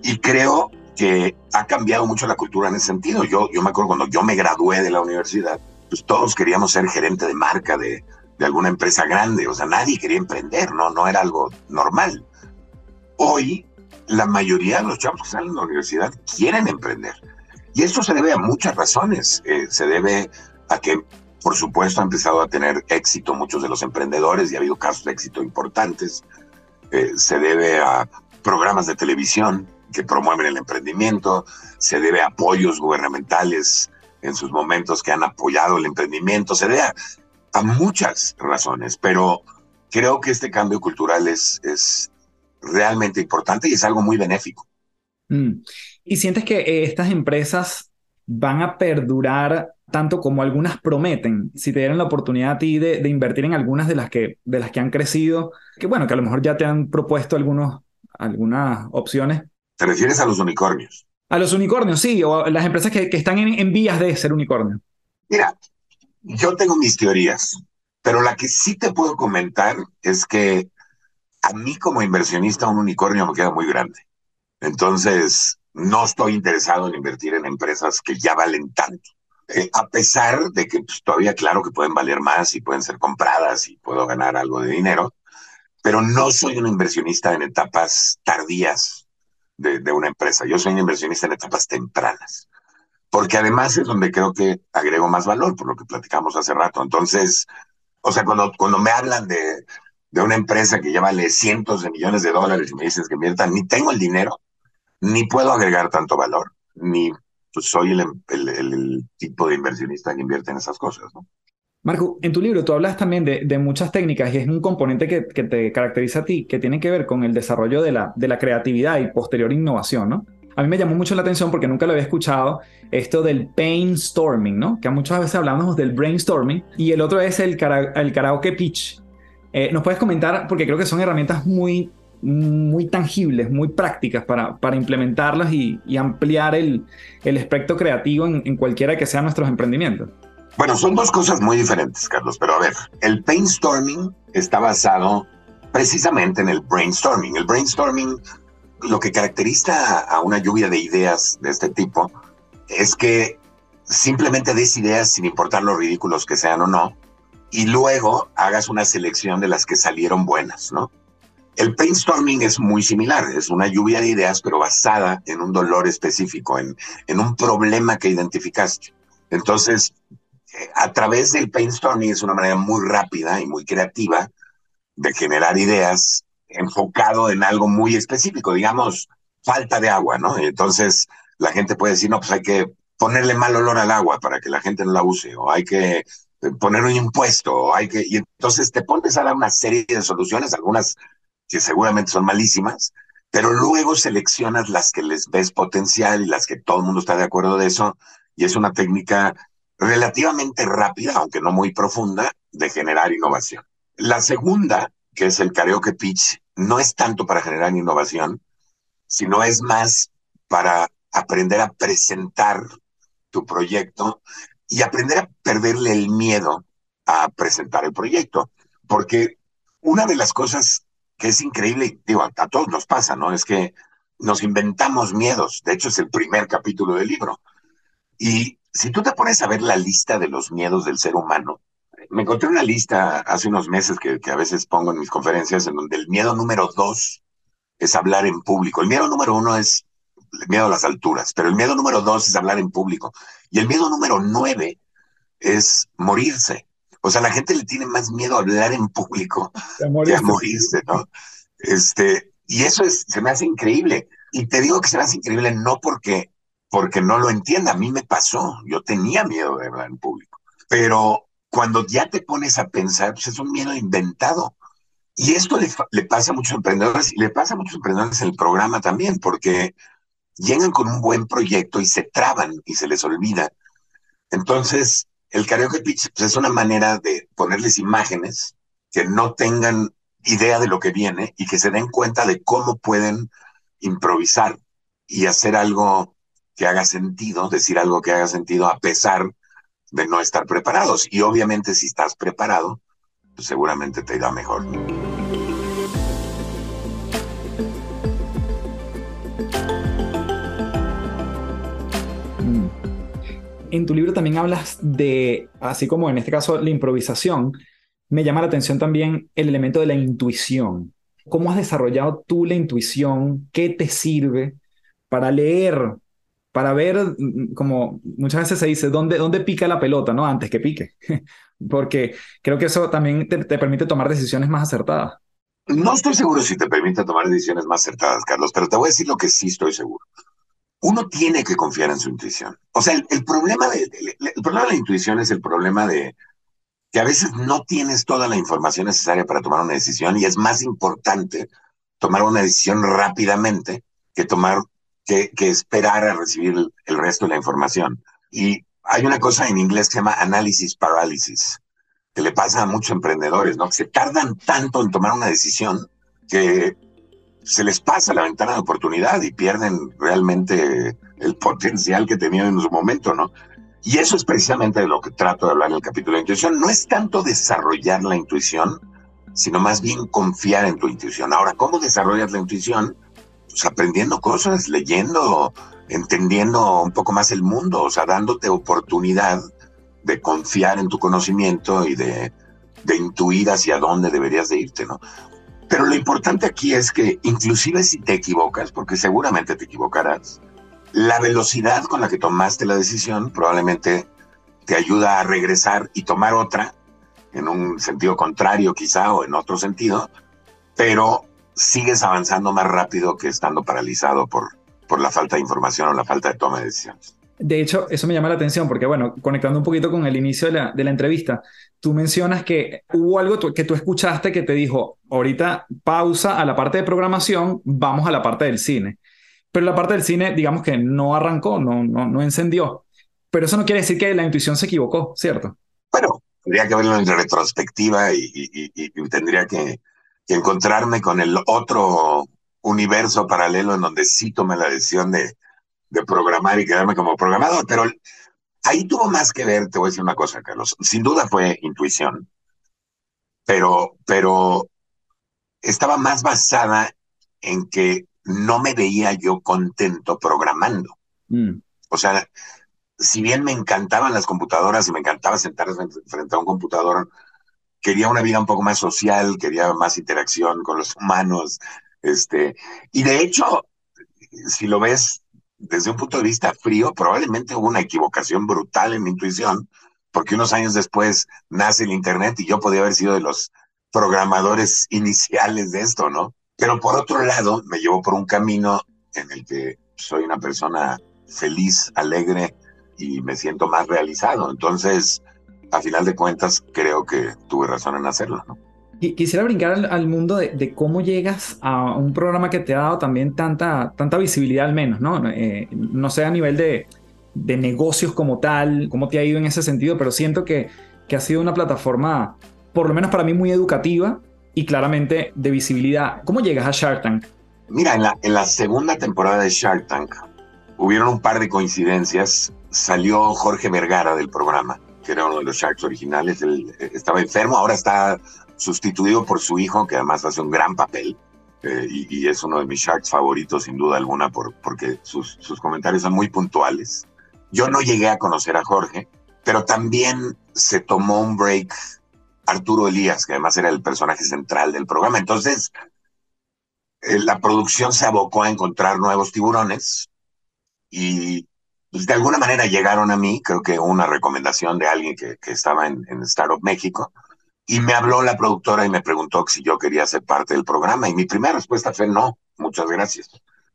Y creo que ha cambiado mucho la cultura en ese sentido. Yo, yo me acuerdo cuando yo me gradué de la universidad, pues todos queríamos ser gerente de marca de, alguna empresa grande, o sea, nadie quería emprender, ¿no? No era algo normal. Hoy, la mayoría de los chavos que salen de la universidad quieren emprender. Y esto se debe a muchas razones. Eh, se debe a que, por supuesto, ha empezado a tener éxito muchos de los emprendedores y ha habido casos de éxito importantes. Eh, se debe a programas de televisión que promueven el emprendimiento, se debe a apoyos gubernamentales en sus momentos que han apoyado el emprendimiento, se debe a, muchas razones, pero creo que este cambio cultural es, es realmente importante y es algo muy benéfico. Mm. ¿Y sientes que eh, estas empresas van a perdurar tanto como algunas prometen? Si te dieran la oportunidad a ti de, invertir en algunas de las, que, de las que han crecido, que bueno, que a lo mejor ya te han propuesto algunos, algunas opciones. ¿Te refieres a los unicornios? A los unicornios, sí, o las empresas que, están en, vías de ser unicornio. Mira, yo tengo mis teorías, pero la que sí te puedo comentar es que a mí como inversionista un unicornio me queda muy grande. Entonces, no estoy interesado en invertir en empresas que ya valen tanto. Eh, a pesar de que pues, todavía claro que pueden valer más y pueden ser compradas y puedo ganar algo de dinero, pero no soy un inversionista en etapas tardías de, una empresa. Yo soy un inversionista en etapas tempranas, porque además es donde creo que agrego más valor, por lo que platicamos hace rato. Entonces, o sea, cuando, cuando me hablan de, de una empresa que ya vale cientos de millones de dólares y me dices que inviertan, ni tengo el dinero, ni puedo agregar tanto valor, ni pues, soy el, el, el tipo de inversionista que invierte en esas cosas, ¿no? Marco, en tu libro tú hablas también de, muchas técnicas y es un componente que, te caracteriza a ti, que tiene que ver con el desarrollo de la, de la creatividad y posterior innovación, ¿no? A mí me llamó mucho la atención porque nunca lo había escuchado, esto del brainstorming, ¿no? Que muchas veces hablamos del brainstorming y el otro es el, el karaoke pitch. Eh, ¿Nos puedes comentar? Porque creo que son herramientas muy, muy tangibles, muy prácticas para, para implementarlas y, ampliar el, el espectro creativo en, en cualquiera que sean nuestros emprendimientos. Bueno, son dos cosas muy diferentes, Carlos, pero a ver, el brainstorming está basado precisamente en el brainstorming. El brainstorming, lo que caracteriza a una lluvia de ideas de este tipo es que simplemente des ideas sin importar lo ridículos que sean o no, y luego hagas una selección de las que salieron buenas, ¿no? El brainstorming es muy similar, es una lluvia de ideas, pero basada en un dolor específico, en, en un problema que identificaste. Entonces, a través del brainstorming es una manera muy rápida y muy creativa de generar ideas enfocado en algo muy específico, digamos, falta de agua, ¿no? Entonces la gente puede decir, no, pues hay que ponerle mal olor al agua para que la gente no la use, o hay que poner un impuesto, o hay que... Y entonces te pones a dar una serie de soluciones, algunas que seguramente son malísimas, pero luego seleccionas las que les ves potencial y las que todo el mundo está de acuerdo de eso, y es una técnica relativamente rápida, aunque no muy profunda, de generar innovación. La segunda, que es el karaoke pitch, no es tanto para generar innovación, sino es más para aprender a presentar tu proyecto y aprender a perderle el miedo a presentar el proyecto. Porque una de las cosas que es increíble, digo, a, todos nos pasa, ¿no? Es que nos inventamos miedos. De hecho, es el primer capítulo del libro. Y si tú te pones a ver la lista de los miedos del ser humano, me encontré una lista hace unos meses que, que a veces pongo en mis conferencias en donde el miedo número dos es hablar en público. El miedo número uno es el miedo a las alturas, pero el miedo número dos es hablar en público. Y el miedo número nueve es morirse. O sea, la gente le tiene más miedo a hablar en público que a morirse, ¿no? Este, y eso es, se me hace increíble. Y te digo que se me hace increíble no porque, porque no lo entienda. A mí me pasó. Yo tenía miedo de hablar en público. Pero cuando ya te pones a pensar, pues es un miedo inventado. Y esto le, le, pasa a muchos emprendedores y le pasa a muchos emprendedores en el programa también, porque llegan con un buen proyecto y se traban y se les olvida. Entonces, el karaoke pitch pues, es una manera de ponerles imágenes que no tengan idea de lo que viene y que se den cuenta de cómo pueden improvisar y hacer algo que haga sentido, decir algo que haga sentido a pesar de no estar preparados. Y obviamente si estás preparado, pues seguramente te irá mejor. En tu libro también hablas de, así como en este caso la improvisación, me llama la atención también el elemento de la intuición. ¿Cómo has desarrollado tú la intuición? ¿Qué te sirve para leer, para ver, mm, como muchas veces se dice, dónde, dónde pica la pelota, ¿no? Antes que pique. Porque creo que eso también te, te permite tomar decisiones más acertadas. No estoy seguro si te permite tomar decisiones más acertadas, Carlos, pero te voy a decir lo que sí estoy seguro. Uno tiene que confiar en su intuición. O sea, el, problema, de, problema de la intuición es el problema de que a veces no tienes toda la información necesaria para tomar una decisión y es más importante tomar una decisión rápidamente que tomar que esperar a recibir el, el resto de la información. Y hay una cosa en inglés que se llama análisis parálisis, que le pasa a muchos emprendedores, ¿no? Que se tardan tanto en tomar una decisión que se les pasa la ventana de oportunidad y pierden realmente el potencial que tenían en su momento, ¿no? Y eso es precisamente de lo que trato de hablar en el capítulo de intuición. No es tanto desarrollar la intuición, sino más bien confiar en tu intuición. Ahora, ¿cómo desarrollas la intuición? Pues aprendiendo cosas, leyendo, entendiendo un poco más el mundo, o sea, dándote oportunidad de confiar en tu conocimiento y de, de intuir hacia dónde deberías de irte, ¿no? Pero lo importante aquí es que inclusive si te equivocas, porque seguramente te equivocarás, la velocidad con la que tomaste la decisión probablemente te ayuda a regresar y tomar otra en un sentido contrario quizá o en otro sentido, pero sigues avanzando más rápido que estando paralizado por, por la falta de información o la falta de toma de decisiones. De hecho, eso me llama la atención porque, bueno, conectando un poquito con el inicio de la, de la entrevista, tú mencionas que hubo algo que tú escuchaste que te dijo, ahorita pausa a la parte de programación, vamos a la parte del cine. Pero la parte del cine, digamos que no arrancó, no, no, no encendió. Pero eso no quiere decir que la intuición se equivocó, ¿cierto? Bueno, tendría que verlo en retrospectiva y, tendría que, que, encontrarme con el otro universo paralelo en donde sí tomé la decisión de, de programar y quedarme como programador. Pero ahí tuvo más que ver, te voy a decir una cosa, Carlos. Sin duda fue intuición, pero, pero estaba más basada en que no me veía yo contento programando. Mm. O sea, si bien me encantaban las computadoras y me encantaba sentarme frente a un computador, quería una vida un poco más social, quería más interacción con los humanos. Este, y de hecho, si lo ves desde un punto de vista frío, probablemente hubo una equivocación brutal en mi intuición, porque unos años después nace el Internet y yo podía haber sido de los programadores iniciales de esto, ¿no? Pero por otro lado, me llevó por un camino en el que soy una persona feliz, alegre y me siento más realizado. Entonces, a final de cuentas, creo que tuve razón en hacerlo, ¿no? Quisiera brincar al, mundo de, cómo llegas a un programa que te ha dado también tanta, tanta visibilidad al menos, ¿no? Eh, no sé a nivel de, de, negocios como tal, cómo te ha ido en ese sentido, pero siento que, que ha sido una plataforma, por lo menos para mí, muy educativa y claramente de visibilidad. ¿Cómo llegas a Shark Tank? Mira, en la, en la segunda temporada de Shark Tank hubieron un par de coincidencias. Salió Jorge Vergara del programa, que era uno de los Sharks originales. Él eh, estaba enfermo, ahora está sustituido por su hijo, que además hace un gran papel. Eh, y, es uno de mis Sharks favoritos, sin duda alguna, por, porque sus, sus comentarios son muy puntuales. Yo no llegué a conocer a Jorge, pero también se tomó un break Arturo Elías, que además era el personaje central del programa. Entonces, eh, la producción se abocó a encontrar nuevos tiburones y pues, de alguna manera llegaron a mí, creo que una recomendación de alguien que, que estaba en, en Startup México, y me habló la productora y me preguntó si yo quería ser parte del programa. Y mi primera respuesta fue no, muchas gracias.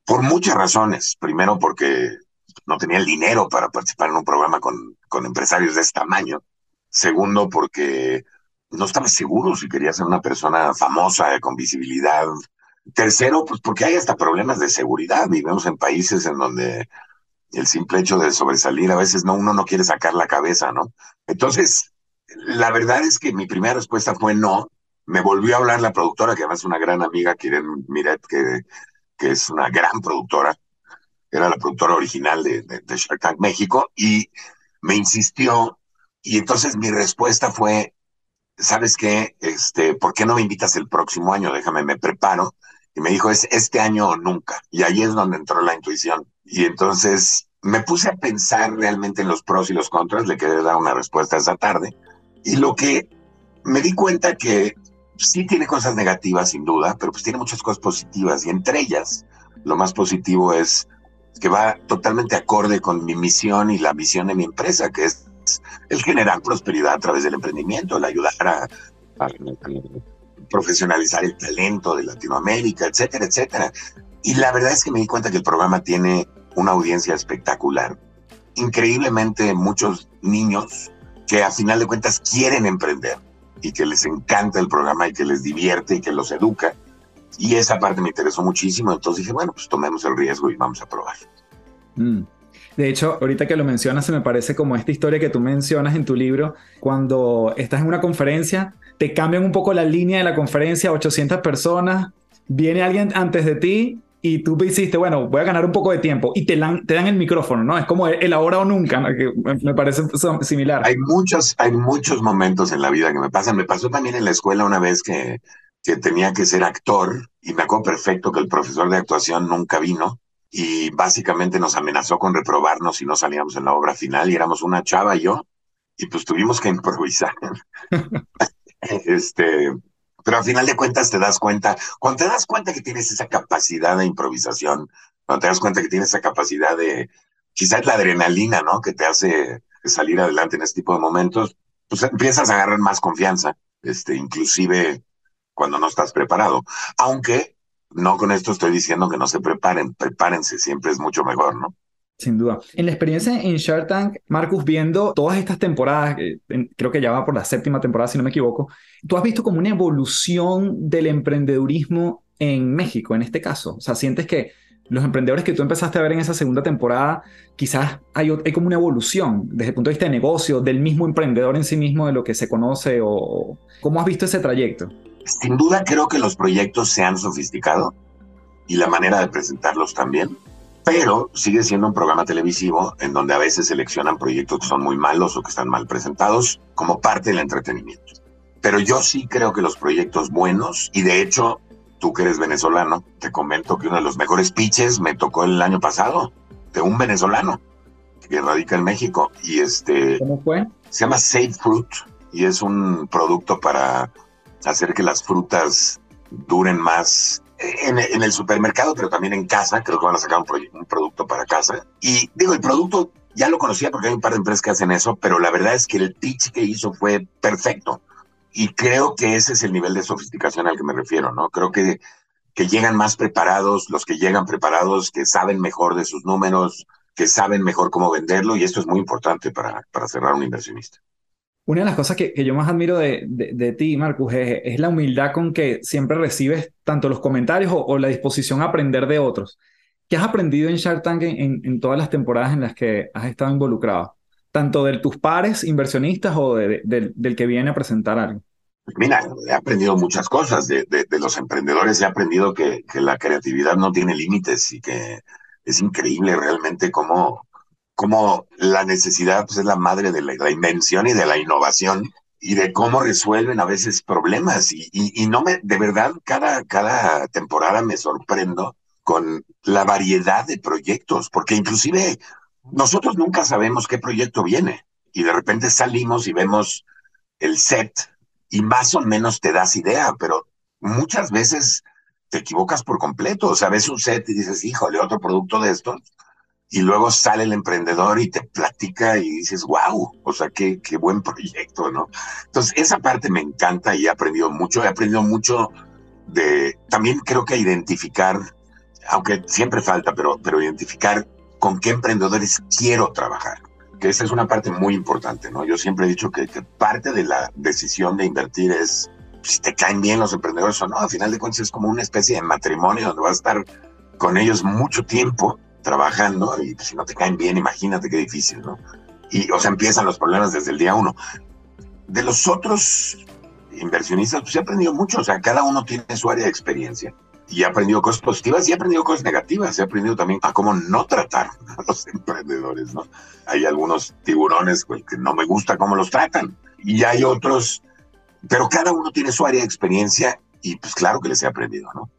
Por muchas razones. Primero porque no tenía el dinero para participar en un programa con, con empresarios de este tamaño. Segundo porque no estaba seguro si quería ser una persona famosa, con visibilidad. Tercero, pues porque hay hasta problemas de seguridad. Vivimos en países en donde el simple hecho de sobresalir a veces no uno no quiere sacar la cabeza, ¿no? Entonces, la verdad es que mi primera respuesta fue no. Me volvió a hablar la productora, que además es una gran amiga, Kiren Miret, que, que es una gran productora. Era la productora original de, de, Shark Tank México y me insistió. Y entonces mi respuesta fue, ¿sabes qué? Este, ¿por qué no me invitas el próximo año? Déjame, me preparo. Y me dijo, es este año o nunca. Y ahí es donde entró la intuición. Y entonces me puse a pensar realmente en los pros y los contras. Le quería dar una respuesta esa tarde. Y lo que me di cuenta que sí tiene cosas negativas, sin duda, pero pues tiene muchas cosas positivas. Y entre ellas, lo más positivo es que va totalmente acorde con mi misión y la misión de mi empresa, que es el generar prosperidad a través del emprendimiento, el ayudar a, profesionalizar el talento de Latinoamérica, etcétera, etcétera. Y la verdad es que me di cuenta que el programa tiene una audiencia espectacular. Increíblemente muchos niños que a final de cuentas quieren emprender y que les encanta el programa y que les divierte y que los educa. Y esa parte me interesó muchísimo, entonces dije, bueno, pues tomemos el riesgo y vamos a probar. Mm. De hecho, ahorita que lo mencionas, se me parece como esta historia que tú mencionas en tu libro, cuando estás en una conferencia, te cambian un poco la línea de la conferencia, 800 personas, viene alguien antes de ti y tú hiciste, bueno, voy a ganar un poco de tiempo y te, te dan el micrófono, ¿no? Es como el ahora o nunca, que me parece similar. Hay muchos, hay muchos momentos en la vida que me pasan. Me pasó también en la escuela una vez que, que tenía que ser actor y me acuerdo perfecto que el profesor de actuación nunca vino y básicamente nos amenazó con reprobarnos si no salíamos en la obra final y éramos una chava y yo y pues tuvimos que improvisar. este, pero al final de cuentas te das cuenta, cuando te das cuenta que tienes esa capacidad de improvisación, cuando te das cuenta que tienes esa capacidad de, quizás la adrenalina, ¿no? Que te hace salir adelante en este tipo de momentos, pues empiezas a agarrar más confianza, este, inclusive cuando no estás preparado. Aunque no con esto estoy diciendo que no se preparen, prepárense, siempre es mucho mejor, ¿no? Sin duda. En la experiencia en Shark Tank, Marcus, viendo todas estas temporadas, creo que ya va por la séptima temporada, si no me equivoco, tú has visto como una evolución del emprendedurismo en México, en este caso. O sea, sientes que los emprendedores que tú empezaste a ver en esa segunda temporada, quizás hay, como una evolución desde el punto de vista de negocio, del mismo emprendedor en sí mismo, de lo que se conoce, o cómo has visto ese trayecto. Sin duda creo que los proyectos se han sofisticado y la manera de presentarlos también, pero sigue siendo un programa televisivo en donde a veces seleccionan proyectos que son muy malos o que están mal presentados como parte del entretenimiento. Pero yo sí creo que los proyectos buenos, y de hecho, tú que eres venezolano, te comento que uno de los mejores pitches me tocó el año pasado, de un venezolano que radica en México. Y este. ¿Cómo fue? Se llama Safe Fruit y es un producto para hacer que las frutas duren más en, el supermercado, pero también en casa. Creo que van a sacar un, producto para casa. Y digo, el producto ya lo conocía porque hay un par de empresas que hacen eso, pero la verdad es que el pitch que hizo fue perfecto. y creo que ese es el nivel de sofisticación al que me refiero, ¿no? Creo que, que llegan más preparados, los que llegan preparados, que saben mejor de sus números, que saben mejor cómo venderlo, y esto es muy importante para, para cerrar un inversionista. Una de las cosas que, yo más admiro de, de, ti, Marcus, es, es, la humildad con que siempre recibes tanto los comentarios o, la disposición a aprender de otros. ¿Qué has aprendido en Shark Tank en, en, todas las temporadas en las que has estado involucrado? Tanto de tus pares inversionistas o de, del que viene a presentar algo. Mira, he aprendido muchas cosas de, de los emprendedores. He aprendido que, que la creatividad no tiene límites y que es increíble realmente cómo, cómo la necesidad pues, es la madre de la, invención y de la innovación y de cómo resuelven a veces problemas. Y, y, no me, de verdad, cada, cada temporada me sorprendo con la variedad de proyectos, porque inclusive nosotros nunca sabemos qué proyecto viene y de repente salimos y vemos el set y más o menos te das idea, pero muchas veces te equivocas por completo. O sea, ves un set y dices, híjole, otro producto de estos. Y luego sale el emprendedor y te platica y dices, wow, o sea, qué, qué buen proyecto, ¿no? Entonces, esa parte me encanta y he aprendido mucho. He aprendido mucho de, también creo que identificar, aunque siempre falta, pero, pero identificar con qué emprendedores quiero trabajar que esa es una parte muy importante, ¿no? Yo siempre he dicho que, que, parte de la decisión de invertir es si te caen bien los emprendedores o no. Al final de cuentas es como una especie de matrimonio donde vas a estar con ellos mucho tiempo trabajando y si no te caen bien, imagínate qué difícil, ¿no? Y, o sea, empiezan los problemas desde el día uno. De los otros inversionistas, pues he aprendido mucho, o sea, cada uno tiene su área de experiencia y he aprendido cosas positivas y he aprendido cosas negativas, he aprendido también a cómo no tratar a los emprendedores, ¿no? Hay algunos tiburones pues, que no me gusta cómo los tratan y hay otros pero cada uno tiene su área de experiencia y pues claro que les he aprendido, ¿no?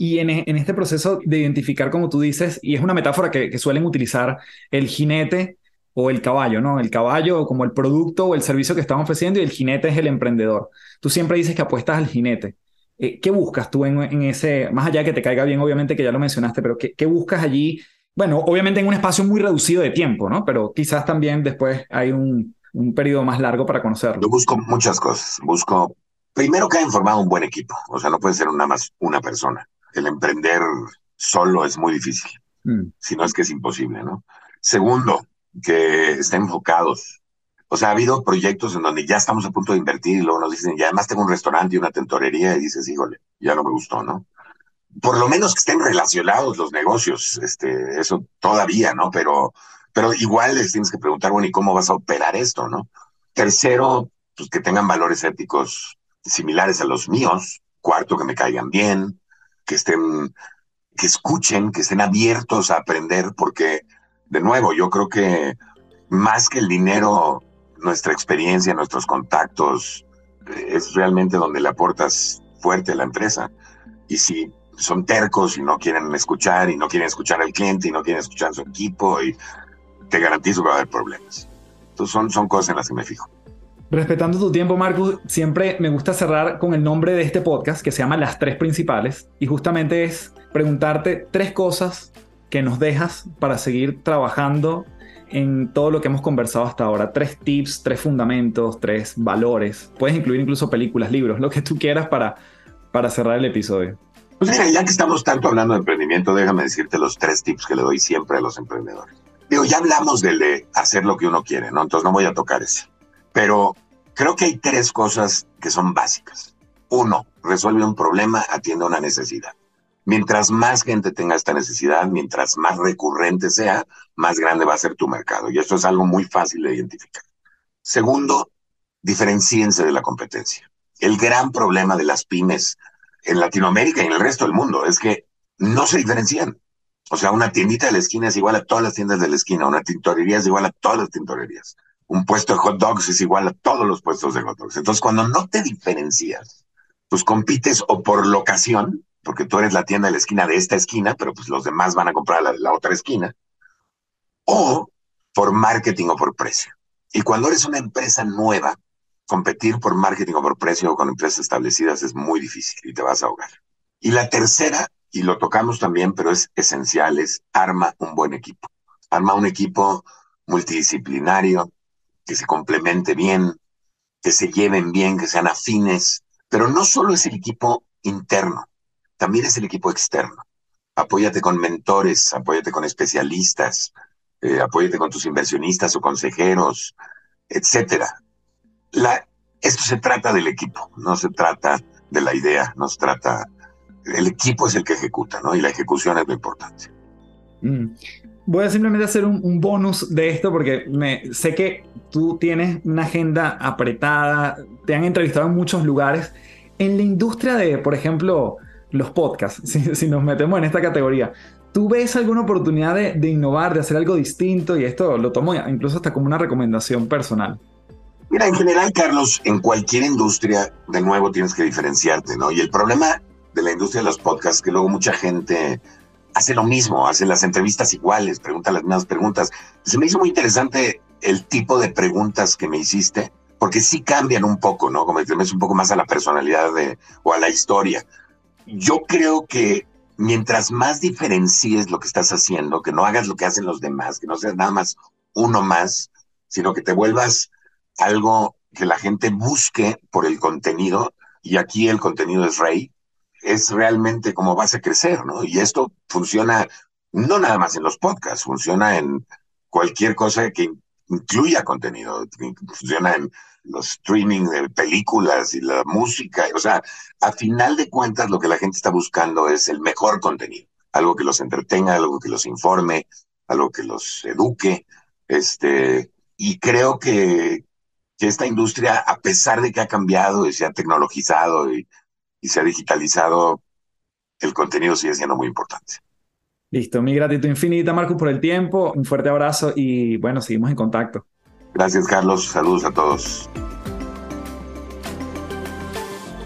Y en, en este proceso de identificar, como tú dices, y es una metáfora que, que, suelen utilizar el jinete o el caballo, ¿no? El caballo como el producto o el servicio que están ofreciendo y el jinete es el emprendedor. Tú siempre dices que apuestas al jinete. Eh, ¿Qué buscas tú en, en, ese, más allá que te caiga bien, obviamente que ya lo mencionaste, pero ¿qué, ¿qué buscas allí? Bueno, obviamente en un espacio muy reducido de tiempo, ¿no? Pero quizás también después hay un, un periodo más largo para conocerlo? Yo busco muchas cosas. Busco, primero que haya formado un buen equipo. O sea, no puede ser nada más una persona. El emprender solo es muy difícil. Mm. Si no es que es imposible, ¿no? Segundo, que estén enfocados. O sea, ha habido proyectos en donde ya estamos a punto de invertir y luego nos dicen, y además tengo un restaurante y una tentorería y dices, híjole, ya no me gustó, ¿no? Por lo menos que estén relacionados los negocios, este, eso todavía, ¿no? Pero pero igual les tienes que preguntar, bueno, ¿y cómo vas a operar esto, no? Tercero, pues que tengan valores éticos similares a los míos. Cuarto, que me caigan bien, que estén, que escuchen, que estén abiertos a aprender, porque, de nuevo, yo creo que más que el dinero, nuestra experiencia, nuestros contactos, eh, es realmente donde le aportas fuerte a la empresa. Y si son tercos y no quieren escuchar y no quieren escuchar al cliente y no quieren escuchar a su equipo y te garantizo que va a haber problemas. Entonces son, son cosas en las que me fijo. Respetando tu tiempo, Marcus, siempre me gusta cerrar con el nombre de este podcast que se llama Las Tres Principales y justamente es preguntarte tres cosas que nos dejas para seguir trabajando en todo lo que hemos conversado hasta ahora. Tres tips, tres fundamentos, tres valores. Puedes incluir incluso películas, libros, lo que tú quieras para, para cerrar el episodio. Pues mira, ya que estamos tanto hablando de emprendimiento, déjame decirte los tres tips que le doy siempre a los emprendedores. Digo, ya hablamos del de hacer lo que uno quiere, ¿no? Entonces no voy a tocar ese. Pero creo que hay tres cosas que son básicas. Uno, resuelve un problema, atiende una necesidad. Mientras más gente tenga esta necesidad, mientras más recurrente sea, más grande va a ser tu mercado. Y esto es algo muy fácil de identificar. Segundo, diferenciense de la competencia. El gran problema de las pymes en Latinoamérica y en el resto del mundo es que no se diferencian. O sea, una tiendita de la esquina es igual a todas las tiendas de la esquina, una tintorería es igual a todas las tintorerías. Un puesto de hot dogs es igual a todos los puestos de hot dogs. Entonces, cuando no te diferencias, pues compites o por locación, porque tú eres la tienda de la esquina de esta esquina, pero pues los demás van a comprar la de la otra esquina, o por marketing o por precio. Y cuando eres una empresa nueva, competir por marketing o por precio con empresas establecidas es muy difícil y te vas a ahogar. Y la tercera y lo tocamos también, pero es esencial, es arma un buen equipo. Arma un equipo multidisciplinario, que se complemente bien, que se lleven bien, que sean afines, pero no solo es el equipo interno, también es el equipo externo. Apóyate con mentores, apóyate con especialistas, eh, apóyate con tus inversionistas o consejeros, etcétera. Esto se trata del equipo, no se trata de la idea, no se trata. El equipo es el que ejecuta, ¿no? Y la ejecución es lo importante. Mm. Voy a simplemente hacer un, bonus de esto porque me, sé que tú tienes una agenda apretada, te han entrevistado en muchos lugares. En la industria de, por ejemplo, los podcasts, si, nos metemos en esta categoría, ¿tú ves alguna oportunidad de, de, innovar, de hacer algo distinto? Y esto lo tomo incluso hasta como una recomendación personal. Mira, en general, Carlos, en cualquier industria, de nuevo tienes que diferenciarte, ¿no? Y el problema de la industria de los podcasts que luego mucha gente hace lo mismo, hace las entrevistas iguales, pregunta las mismas preguntas. Se me hizo muy interesante el tipo de preguntas que me hiciste, porque sí cambian un poco, ¿no? Como te un poco más a la personalidad de, o a la historia. Yo creo que mientras más diferencies lo que estás haciendo, que no hagas lo que hacen los demás, que no seas nada más uno más, sino que te vuelvas algo que la gente busque por el contenido, y aquí el contenido es rey, es realmente como vas a crecer, ¿no? Y esto funciona no nada más en los podcasts, funciona en cualquier cosa que incluya contenido, funciona en los streaming de películas y la música, o sea, a final de cuentas lo que la gente está buscando es el mejor contenido, algo que los entretenga, algo que los informe, algo que los eduque, este, y creo que, que esta industria, a pesar de que ha cambiado y se ha tecnologizado y, se ha digitalizado, el contenido sigue siendo muy importante. Listo, mi gratitud infinita, Marcos, por el tiempo. Un fuerte abrazo y bueno, seguimos en contacto. Gracias, Carlos. Saludos a todos.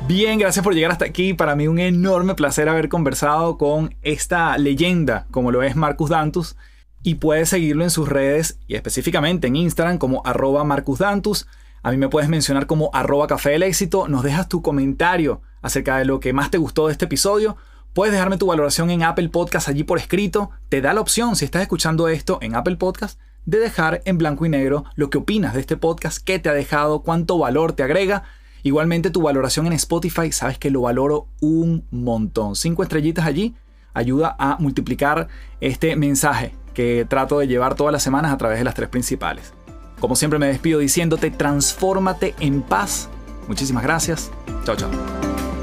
Bien, gracias por llegar hasta aquí. Para mí un enorme placer haber conversado con esta leyenda, como lo es Marcus Dantus. Y puedes seguirlo en sus redes y específicamente en Instagram como arroba Marcus Dantus. A mí me puedes mencionar como arroba café del éxito, nos dejas tu comentario acerca de lo que más te gustó de este episodio. Puedes dejarme tu valoración en Apple Podcast allí por escrito. Te da la opción, si estás escuchando esto en Apple Podcast, de dejar en blanco y negro lo que opinas de este podcast, qué te ha dejado, cuánto valor te agrega. Igualmente tu valoración en Spotify, sabes que lo valoro un montón. Cinco estrellitas allí ayuda a multiplicar este mensaje que trato de llevar todas las semanas a través de las tres principales. Como siempre me despido diciéndote, transfórmate en paz. Muchísimas gracias. Chao, chao.